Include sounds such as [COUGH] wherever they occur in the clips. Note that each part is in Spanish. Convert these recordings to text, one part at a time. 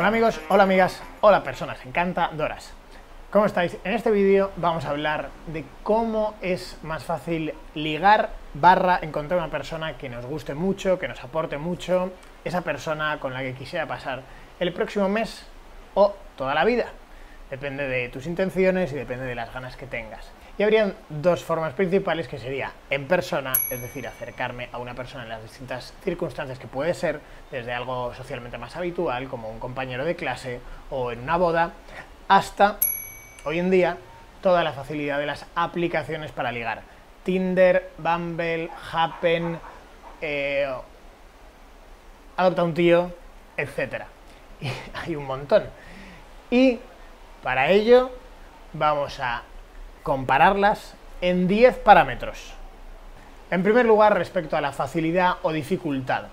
Hola amigos, hola amigas, hola personas encantadoras. ¿Cómo estáis? En este vídeo vamos a hablar de cómo es más fácil ligar barra encontrar una persona que nos guste mucho, que nos aporte mucho, esa persona con la que quisiera pasar el próximo mes o toda la vida. Depende de tus intenciones y depende de las ganas que tengas. Y habrían dos formas principales que sería en persona, es decir, acercarme a una persona en las distintas circunstancias que puede ser, desde algo socialmente más habitual, como un compañero de clase o en una boda, hasta hoy en día toda la facilidad de las aplicaciones para ligar. Tinder, Bumble, Happen, eh, Adopta un tío, etc. [LAUGHS] Y hay un montón. Y para ello vamos a compararlas en 10 parámetros. En primer lugar, respecto a la facilidad o dificultad.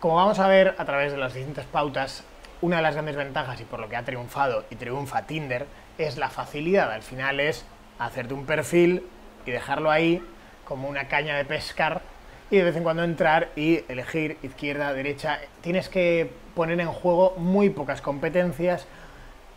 Como vamos a ver a través de las distintas pautas, una de las grandes ventajas y por lo que ha triunfado y triunfa Tinder es la facilidad. Al final es hacerte un perfil y dejarlo ahí como una caña de pescar y de vez en cuando entrar y elegir izquierda, derecha. Tienes que poner en juego muy pocas competencias,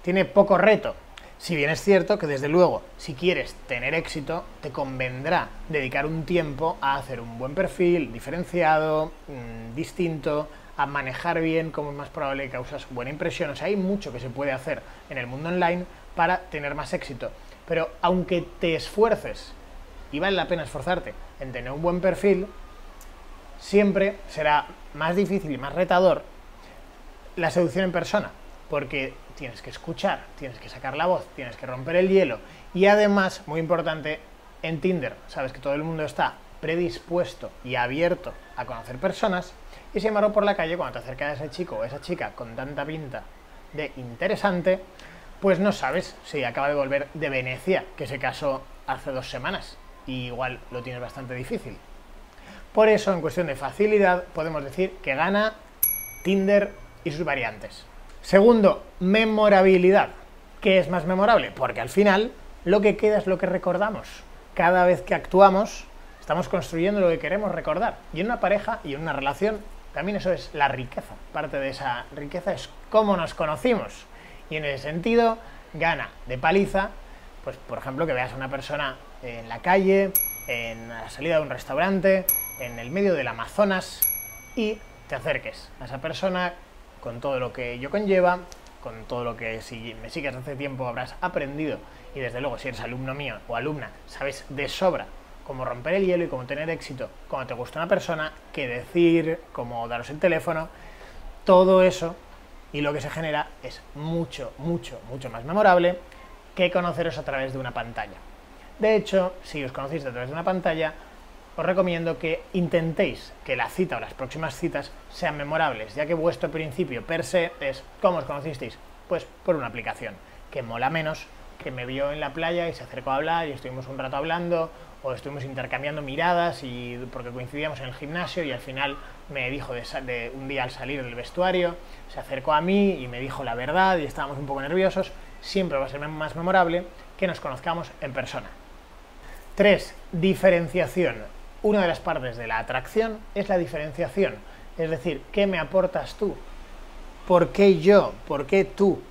tiene poco reto. Si bien es cierto que desde luego, si quieres tener éxito, te convendrá dedicar un tiempo a hacer un buen perfil, diferenciado, mmm, distinto, a manejar bien cómo es más probable que causas buena impresión. O sea, hay mucho que se puede hacer en el mundo online para tener más éxito. Pero aunque te esfuerces, y vale la pena esforzarte en tener un buen perfil, siempre será más difícil y más retador la seducción en persona porque tienes que escuchar, tienes que sacar la voz, tienes que romper el hielo y además, muy importante, en Tinder, sabes que todo el mundo está predispuesto y abierto a conocer personas y sin embargo por la calle cuando te acercas a ese chico o esa chica con tanta pinta de interesante, pues no sabes si acaba de volver de Venecia, que se casó hace dos semanas y igual lo tienes bastante difícil. Por eso, en cuestión de facilidad, podemos decir que gana Tinder y sus variantes. Segundo, memorabilidad. ¿Qué es más memorable? Porque al final lo que queda es lo que recordamos. Cada vez que actuamos, estamos construyendo lo que queremos recordar. Y en una pareja y en una relación, también eso es la riqueza. Parte de esa riqueza es cómo nos conocimos. Y en ese sentido, gana de paliza, pues por ejemplo, que veas a una persona en la calle, en la salida de un restaurante, en el medio del Amazonas y te acerques a esa persona con todo lo que ello conlleva, con todo lo que si me sigues hace tiempo habrás aprendido y desde luego si eres alumno mío o alumna sabes de sobra cómo romper el hielo y cómo tener éxito cuando te gusta una persona, qué decir, cómo daros el teléfono, todo eso y lo que se genera es mucho, mucho, mucho más memorable que conoceros a través de una pantalla. De hecho, si os conocéis a través de una pantalla, os recomiendo que intentéis que la cita o las próximas citas sean memorables, ya que vuestro principio per se es ¿cómo os conocisteis? Pues por una aplicación, que mola menos que me vio en la playa y se acercó a hablar y estuvimos un rato hablando o estuvimos intercambiando miradas y porque coincidíamos en el gimnasio y al final me dijo de, de, un día al salir del vestuario, se acercó a mí y me dijo la verdad y estábamos un poco nerviosos, siempre va a ser más memorable que nos conozcamos en persona. 3. Diferenciación una de las partes de la atracción es la diferenciación. Es decir, ¿qué me aportas tú? ¿Por qué yo? ¿Por qué tú?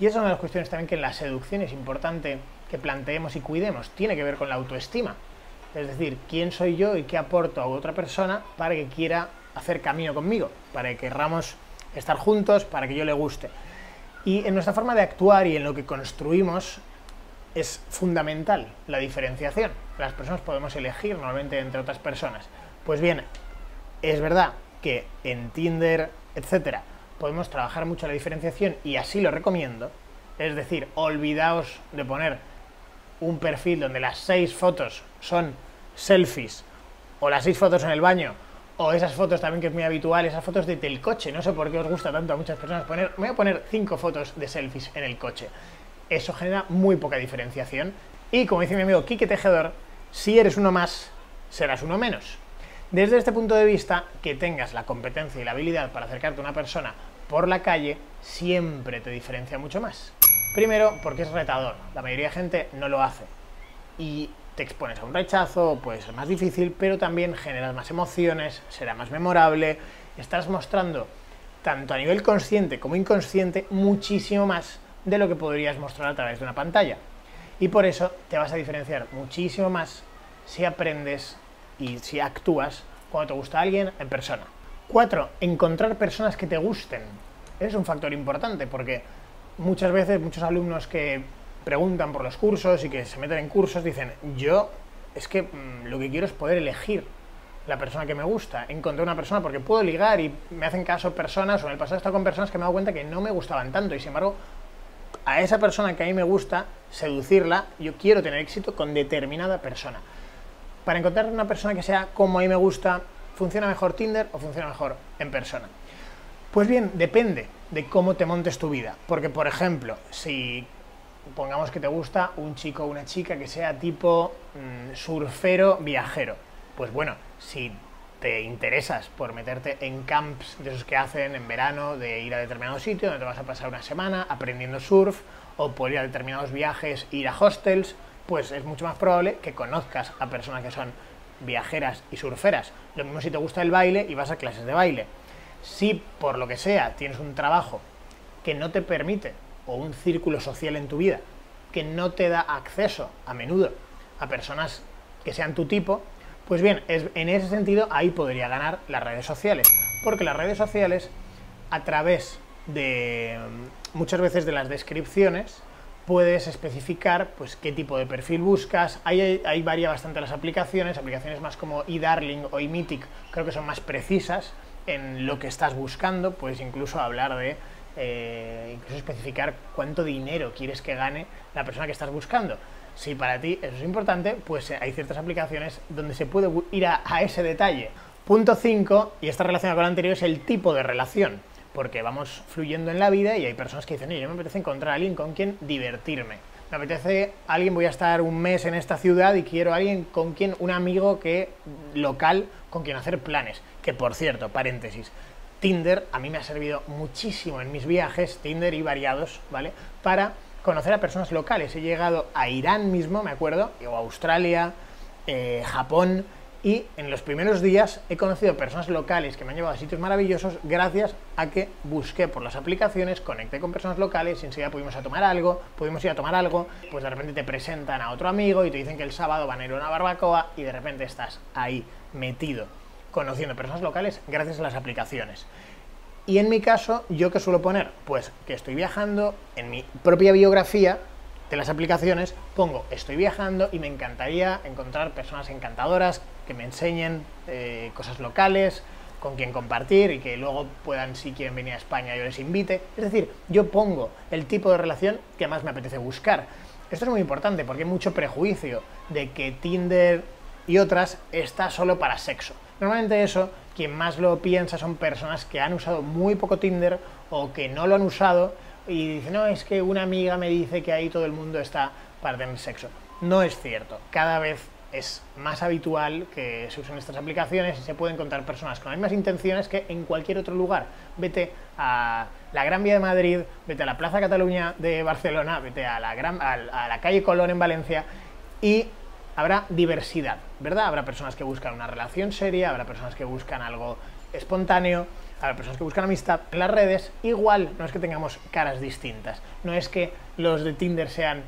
Y es una de las cuestiones también que en la seducción es importante que planteemos y cuidemos. Tiene que ver con la autoestima. Es decir, ¿quién soy yo y qué aporto a otra persona para que quiera hacer camino conmigo? Para que querramos estar juntos, para que yo le guste. Y en nuestra forma de actuar y en lo que construimos es fundamental la diferenciación. Las personas podemos elegir normalmente entre otras personas. Pues bien, es verdad que en Tinder, etcétera, podemos trabajar mucho la diferenciación y así lo recomiendo. Es decir, olvidaos de poner un perfil donde las seis fotos son selfies o las seis fotos en el baño o esas fotos también que es muy habitual, esas fotos de del coche. No sé por qué os gusta tanto a muchas personas poner. Voy a poner cinco fotos de selfies en el coche eso genera muy poca diferenciación. Y como dice mi amigo Quique Tejedor, si eres uno más, serás uno menos. Desde este punto de vista, que tengas la competencia y la habilidad para acercarte a una persona por la calle siempre te diferencia mucho más. Primero, porque es retador. La mayoría de gente no lo hace. Y te expones a un rechazo, puede ser más difícil, pero también generas más emociones, será más memorable, estás mostrando tanto a nivel consciente como inconsciente, muchísimo más de lo que podrías mostrar a través de una pantalla. Y por eso te vas a diferenciar muchísimo más si aprendes y si actúas cuando te gusta alguien en persona. 4. Encontrar personas que te gusten. Es un factor importante porque muchas veces muchos alumnos que preguntan por los cursos y que se meten en cursos dicen, yo es que mm, lo que quiero es poder elegir la persona que me gusta, encontré una persona porque puedo ligar y me hacen caso personas, o en el pasado he estado con personas que me he dado cuenta que no me gustaban tanto y sin embargo a esa persona que a mí me gusta, seducirla, yo quiero tener éxito con determinada persona. Para encontrar una persona que sea como a mí me gusta, ¿funciona mejor Tinder o funciona mejor en persona? Pues bien, depende de cómo te montes tu vida. Porque, por ejemplo, si pongamos que te gusta un chico o una chica que sea tipo mm, surfero viajero, pues bueno, si te interesas por meterte en camps de esos que hacen en verano, de ir a determinado sitio donde te vas a pasar una semana aprendiendo surf, o por ir a determinados viajes, ir a hostels, pues es mucho más probable que conozcas a personas que son viajeras y surferas. Lo mismo si te gusta el baile y vas a clases de baile. Si por lo que sea tienes un trabajo que no te permite, o un círculo social en tu vida, que no te da acceso a menudo a personas que sean tu tipo, pues bien, en ese sentido ahí podría ganar las redes sociales, porque las redes sociales a través de muchas veces de las descripciones puedes especificar pues qué tipo de perfil buscas. Ahí, ahí varía bastante las aplicaciones, aplicaciones más como eDarling o eMythic creo que son más precisas en lo que estás buscando, puedes incluso hablar de eh, incluso especificar cuánto dinero quieres que gane la persona que estás buscando. Si para ti eso es importante, pues hay ciertas aplicaciones donde se puede ir a, ese detalle. Punto 5, y está relacionado con lo anterior, es el tipo de relación. Porque vamos fluyendo en la vida y hay personas que dicen, yo me apetece encontrar a alguien con quien divertirme. Me apetece alguien, voy a estar un mes en esta ciudad y quiero a alguien con quien, un amigo que local con quien hacer planes. Que por cierto, paréntesis, Tinder a mí me ha servido muchísimo en mis viajes, Tinder y variados, ¿vale? Para conocer a personas locales. He llegado a Irán mismo, me acuerdo, o a Australia, eh, Japón, y en los primeros días he conocido personas locales que me han llevado a sitios maravillosos gracias a que busqué por las aplicaciones, conecté con personas locales y enseguida pudimos a tomar algo, pudimos ir a tomar algo, pues de repente te presentan a otro amigo y te dicen que el sábado van a ir a una barbacoa y de repente estás ahí metido conociendo personas locales gracias a las aplicaciones. Y en mi caso, ¿yo qué suelo poner? Pues que estoy viajando, en mi propia biografía de las aplicaciones pongo estoy viajando y me encantaría encontrar personas encantadoras que me enseñen eh, cosas locales, con quien compartir y que luego puedan, si quieren venir a España, yo les invite. Es decir, yo pongo el tipo de relación que más me apetece buscar. Esto es muy importante porque hay mucho prejuicio de que Tinder y otras está solo para sexo. Normalmente eso, quien más lo piensa son personas que han usado muy poco Tinder o que no lo han usado y dicen, no, es que una amiga me dice que ahí todo el mundo está para tener sexo. No es cierto. Cada vez es más habitual que se usen estas aplicaciones y se pueden encontrar personas con las mismas intenciones que en cualquier otro lugar. Vete a la Gran Vía de Madrid, vete a la Plaza Cataluña de Barcelona, vete a la, gran, a la calle Colón en Valencia y habrá diversidad, ¿verdad? Habrá personas que buscan una relación seria, habrá personas que buscan algo espontáneo, habrá personas que buscan amistad. En las redes, igual, no es que tengamos caras distintas, no es que los de Tinder sean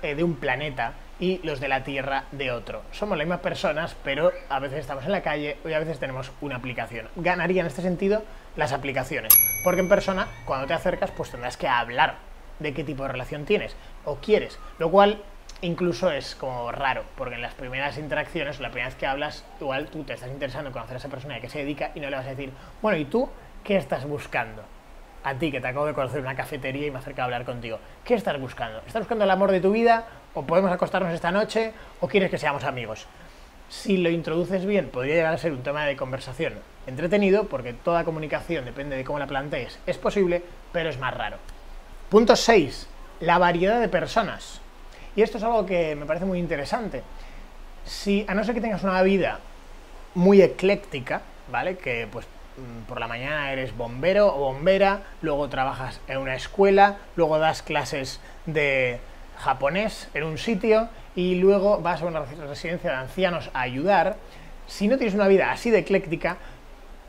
eh, de un planeta y los de la Tierra de otro. Somos las mismas personas, pero a veces estamos en la calle y a veces tenemos una aplicación. Ganaría en este sentido las aplicaciones, porque en persona, cuando te acercas, pues tendrás que hablar de qué tipo de relación tienes o quieres, lo cual incluso es como raro, porque en las primeras interacciones, la primera vez que hablas, igual tú te estás interesando en conocer a esa persona a qué se dedica y no le vas a decir, bueno, ¿y tú qué estás buscando? A ti, que te acabo de conocer en una cafetería y me acerca a hablar contigo. ¿Qué estás buscando? ¿Estás buscando el amor de tu vida? ¿O podemos acostarnos esta noche? ¿O quieres que seamos amigos? Si lo introduces bien, podría llegar a ser un tema de conversación entretenido, porque toda comunicación, depende de cómo la plantees, es posible, pero es más raro. Punto 6. La variedad de personas. Y esto es algo que me parece muy interesante. Si, a no ser que tengas una vida muy ecléctica, ¿vale? Que pues mm, por la mañana eres bombero o bombera, luego trabajas en una escuela, luego das clases de japonés en un sitio y luego vas a una residencia de ancianos a ayudar. Si no tienes una vida así de ecléctica,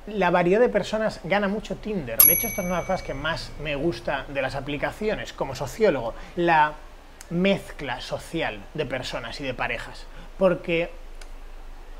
la variedad de personas gana mucho Tinder. De hecho, esto es una de las cosas que más me gusta de las aplicaciones como sociólogo, la mezcla social de personas y de parejas. Porque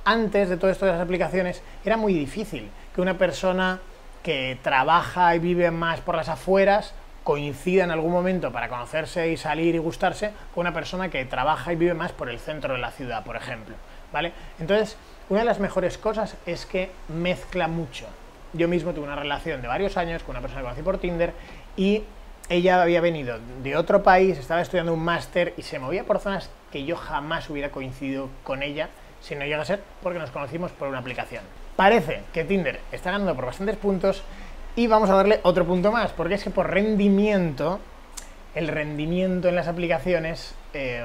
antes de todo esto de las aplicaciones era muy difícil que una persona que trabaja y vive más por las afueras coincida en algún momento para conocerse y salir y gustarse con una persona que trabaja y vive más por el centro de la ciudad, por ejemplo. ¿Vale? Entonces, una de las mejores cosas es que mezcla mucho. Yo mismo tuve una relación de varios años con una persona que conocí por Tinder y ella había venido de otro país, estaba estudiando un máster y se movía por zonas que yo jamás hubiera coincidido con ella si no llega a ser porque nos conocimos por una aplicación. Parece que Tinder está ganando por bastantes puntos y vamos a darle otro punto más, porque es que por rendimiento, el rendimiento en las aplicaciones eh,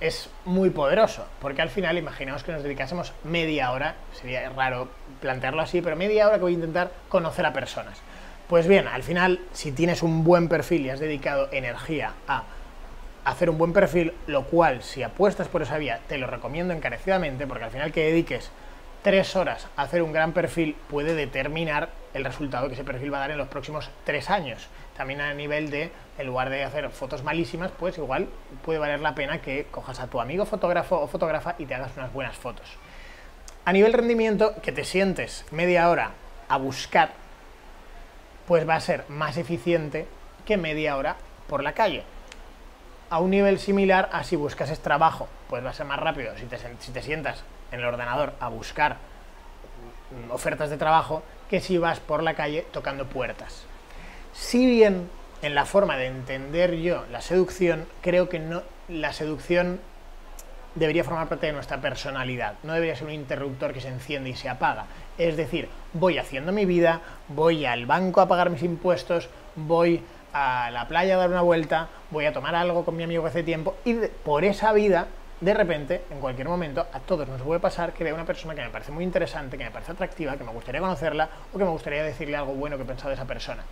es muy poderoso, porque al final imaginaos que nos dedicásemos media hora, sería raro plantearlo así, pero media hora que voy a intentar conocer a personas. Pues bien, al final, si tienes un buen perfil y has dedicado energía a hacer un buen perfil, lo cual, si apuestas por esa vía, te lo recomiendo encarecidamente, porque al final que dediques tres horas a hacer un gran perfil puede determinar el resultado que ese perfil va a dar en los próximos tres años. También a nivel de, en lugar de hacer fotos malísimas, pues igual puede valer la pena que cojas a tu amigo fotógrafo o fotógrafa y te hagas unas buenas fotos. A nivel rendimiento, que te sientes media hora a buscar, pues va a ser más eficiente que media hora por la calle. A un nivel similar a si buscas trabajo, pues va a ser más rápido si te, si te sientas en el ordenador a buscar ofertas de trabajo que si vas por la calle tocando puertas. Si bien en la forma de entender yo la seducción, creo que no la seducción debería formar parte de nuestra personalidad, no debería ser un interruptor que se enciende y se apaga. Es decir, voy haciendo mi vida, voy al banco a pagar mis impuestos, voy a la playa a dar una vuelta, voy a tomar algo con mi amigo hace tiempo y por esa vida de repente, en cualquier momento, a todos nos puede pasar que vea una persona que me parece muy interesante, que me parece atractiva, que me gustaría conocerla o que me gustaría decirle algo bueno que he pensado de esa persona.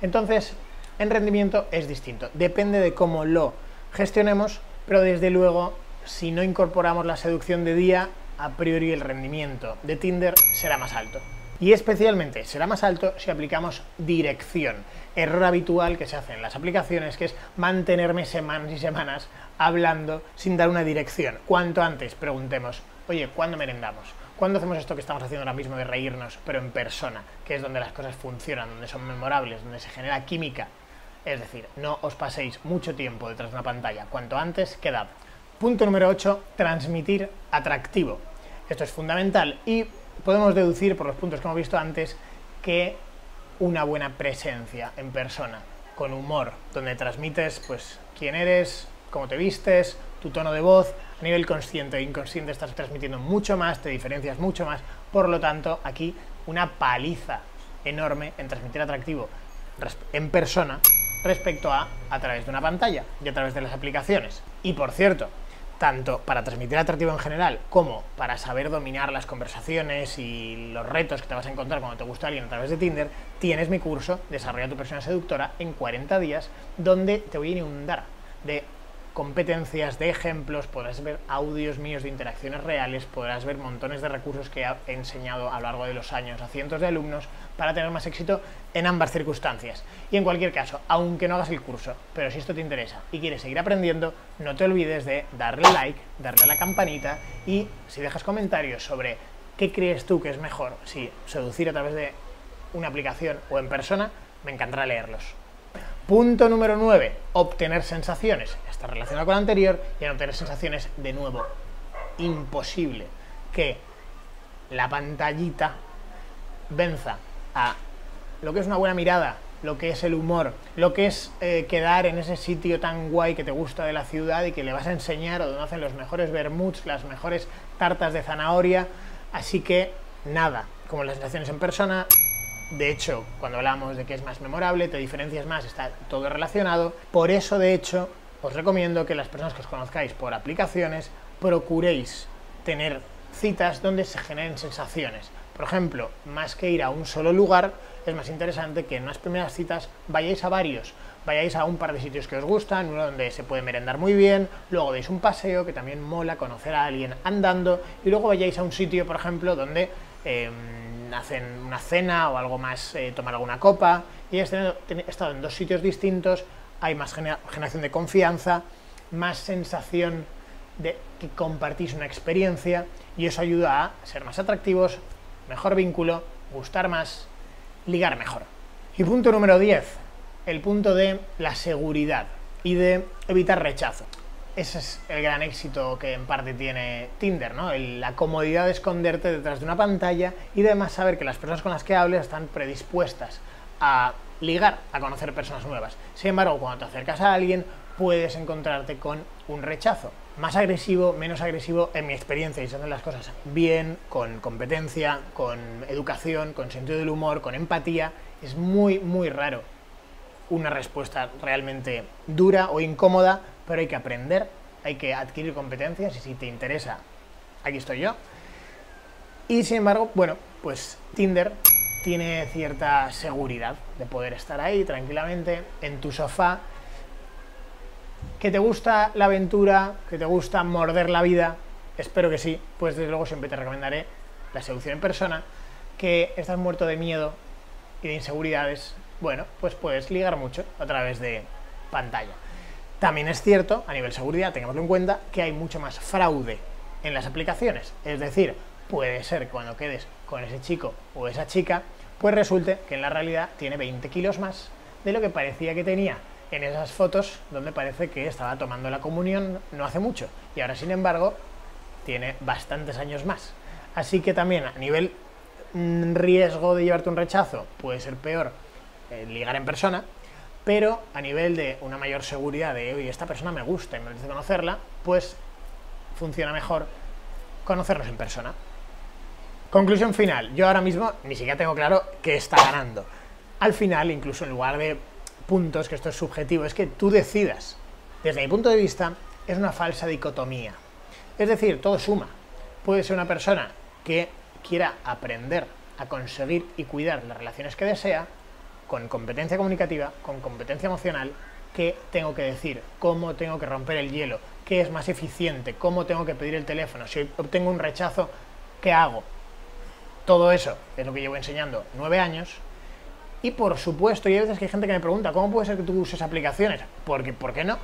Entonces, en rendimiento es distinto. Depende de cómo lo gestionemos, pero desde luego, si no incorporamos la seducción de día, a priori el rendimiento de Tinder será más alto. Y especialmente será más alto si aplicamos dirección. Error habitual que se hace en las aplicaciones, que es mantenerme semanas y semanas hablando sin dar una dirección. Cuanto antes preguntemos, oye, ¿cuándo merendamos? ¿Cuándo hacemos esto que estamos haciendo ahora mismo de reírnos, pero en persona, que es donde las cosas funcionan, donde son memorables, donde se genera química? Es decir, no os paséis mucho tiempo detrás de una pantalla. Cuanto antes, quedad. Punto número 8, transmitir atractivo. Esto es fundamental y podemos deducir por los puntos que hemos visto antes que una buena presencia en persona, con humor, donde transmites pues quién eres, cómo te vistes, tu tono de voz, a nivel consciente e inconsciente estás transmitiendo mucho más, te diferencias mucho más, por lo tanto aquí una paliza enorme en transmitir atractivo en persona respecto a a través de una pantalla y a través de las aplicaciones. Y por cierto, tanto para transmitir atractivo en general como para saber dominar las conversaciones y los retos que te vas a encontrar cuando te gusta alguien a través de Tinder, tienes mi curso Desarrolla tu persona seductora en 40 días, donde te voy a inundar de competencias, de ejemplos, podrás ver audios míos de interacciones reales, podrás ver montones de recursos que he enseñado a lo largo de los años a cientos de alumnos para tener más éxito en ambas circunstancias. Y en cualquier caso, aunque no hagas el curso, pero si esto te interesa y quieres seguir aprendiendo, no te olvides de darle like, darle a la campanita y si dejas comentarios sobre qué crees tú que es mejor, si seducir a través de una aplicación o en persona, me encantará leerlos. Punto número 9. Obtener sensaciones. Está relacionado con lo anterior y en obtener sensaciones, de nuevo, imposible que la pantallita venza a lo que es una buena mirada, lo que es el humor, lo que es eh, quedar en ese sitio tan guay que te gusta de la ciudad y que le vas a enseñar o donde hacen los mejores vermuts, las mejores tartas de zanahoria. Así que nada, como las sensaciones en persona, de hecho, cuando hablamos de que es más memorable, te diferencias más, está todo relacionado. Por eso, de hecho, os recomiendo que las personas que os conozcáis por aplicaciones procuréis tener citas donde se generen sensaciones. Por ejemplo, más que ir a un solo lugar, es más interesante que en unas primeras citas vayáis a varios, vayáis a un par de sitios que os gustan, uno donde se puede merendar muy bien, luego deis un paseo, que también mola conocer a alguien andando, y luego vayáis a un sitio, por ejemplo, donde em, hacen una cena o algo más, eh, tomar alguna copa, y he estado en dos sitios distintos, hay más generación de confianza, más sensación de que compartís una experiencia, y eso ayuda a ser más atractivos, mejor vínculo, gustar más, ligar mejor. Y punto número 10, el punto de la seguridad y de evitar rechazo. Ese es el gran éxito que en parte tiene Tinder, ¿no? la comodidad de esconderte detrás de una pantalla y además saber que las personas con las que hables están predispuestas a ligar, a conocer personas nuevas. Sin embargo, cuando te acercas a alguien, puedes encontrarte con un rechazo. Más agresivo, menos agresivo, en mi experiencia, y se hacen las cosas bien, con competencia, con educación, con sentido del humor, con empatía, es muy, muy raro una respuesta realmente dura o incómoda, pero hay que aprender, hay que adquirir competencias y si te interesa, aquí estoy yo. Y sin embargo, bueno, pues Tinder tiene cierta seguridad de poder estar ahí tranquilamente en tu sofá. ¿Que te gusta la aventura? ¿Que te gusta morder la vida? Espero que sí, pues desde luego siempre te recomendaré la seducción en persona. Que estás muerto de miedo y de inseguridades, bueno, pues puedes ligar mucho a través de pantalla. También es cierto, a nivel seguridad, tengámoslo en cuenta, que hay mucho más fraude en las aplicaciones. Es decir, puede ser cuando quedes con ese chico o esa chica, pues resulte que en la realidad tiene 20 kilos más de lo que parecía que tenía en esas fotos donde parece que estaba tomando la comunión no hace mucho. Y ahora, sin embargo, tiene bastantes años más. Así que también a nivel mm, riesgo de llevarte un rechazo puede ser peor eh, ligar en persona, pero a nivel de una mayor seguridad de, oye, esta persona me gusta y me merece conocerla, pues funciona mejor conocernos en persona. Conclusión final, yo ahora mismo ni siquiera tengo claro qué está ganando. Al final, incluso en lugar de puntos, que esto es subjetivo, es que tú decidas. Desde mi punto de vista, es una falsa dicotomía. Es decir, todo suma. Puede ser una persona que quiera aprender a conseguir y cuidar las relaciones que desea, con competencia comunicativa, con competencia emocional, qué tengo que decir, cómo tengo que romper el hielo, qué es más eficiente, cómo tengo que pedir el teléfono, si obtengo un rechazo, ¿qué hago? Todo eso es lo que llevo enseñando nueve años. Y por supuesto, y hay veces que hay gente que me pregunta, ¿cómo puede ser que tú uses aplicaciones? Porque, ¿por qué no?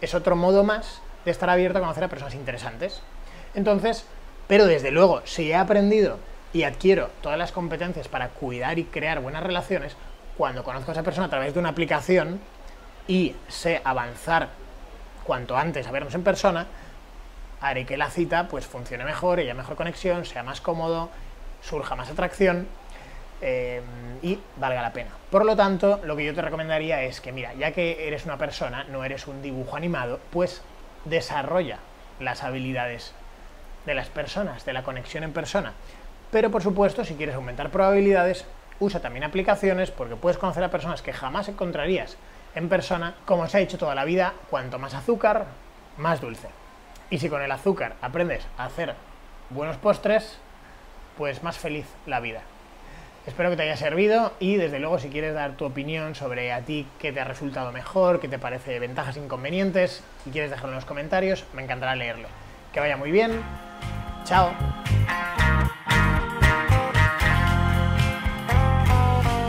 Es otro modo más de estar abierto a conocer a personas interesantes. Entonces, pero desde luego, si he aprendido y adquiero todas las competencias para cuidar y crear buenas relaciones, cuando conozco a esa persona a través de una aplicación y sé avanzar cuanto antes a vernos en persona, haré que la cita pues funcione mejor, haya mejor conexión, sea más cómodo, surja más atracción eh, y valga la pena. Por lo tanto, lo que yo te recomendaría es que, mira, ya que eres una persona, no eres un dibujo animado, pues desarrolla las habilidades de las personas, de la conexión en persona. Pero por supuesto, si quieres aumentar probabilidades, usa también aplicaciones porque puedes conocer a personas que jamás encontrarías en persona, como se ha dicho toda la vida, cuanto más azúcar, más dulce. Y si con el azúcar aprendes a hacer buenos postres, pues más feliz la vida. Espero que te haya servido y desde luego si quieres dar tu opinión sobre a ti qué te ha resultado mejor, qué te parece ventajas e inconvenientes y quieres dejarlo en los comentarios, me encantará leerlo. Que vaya muy bien. Chao.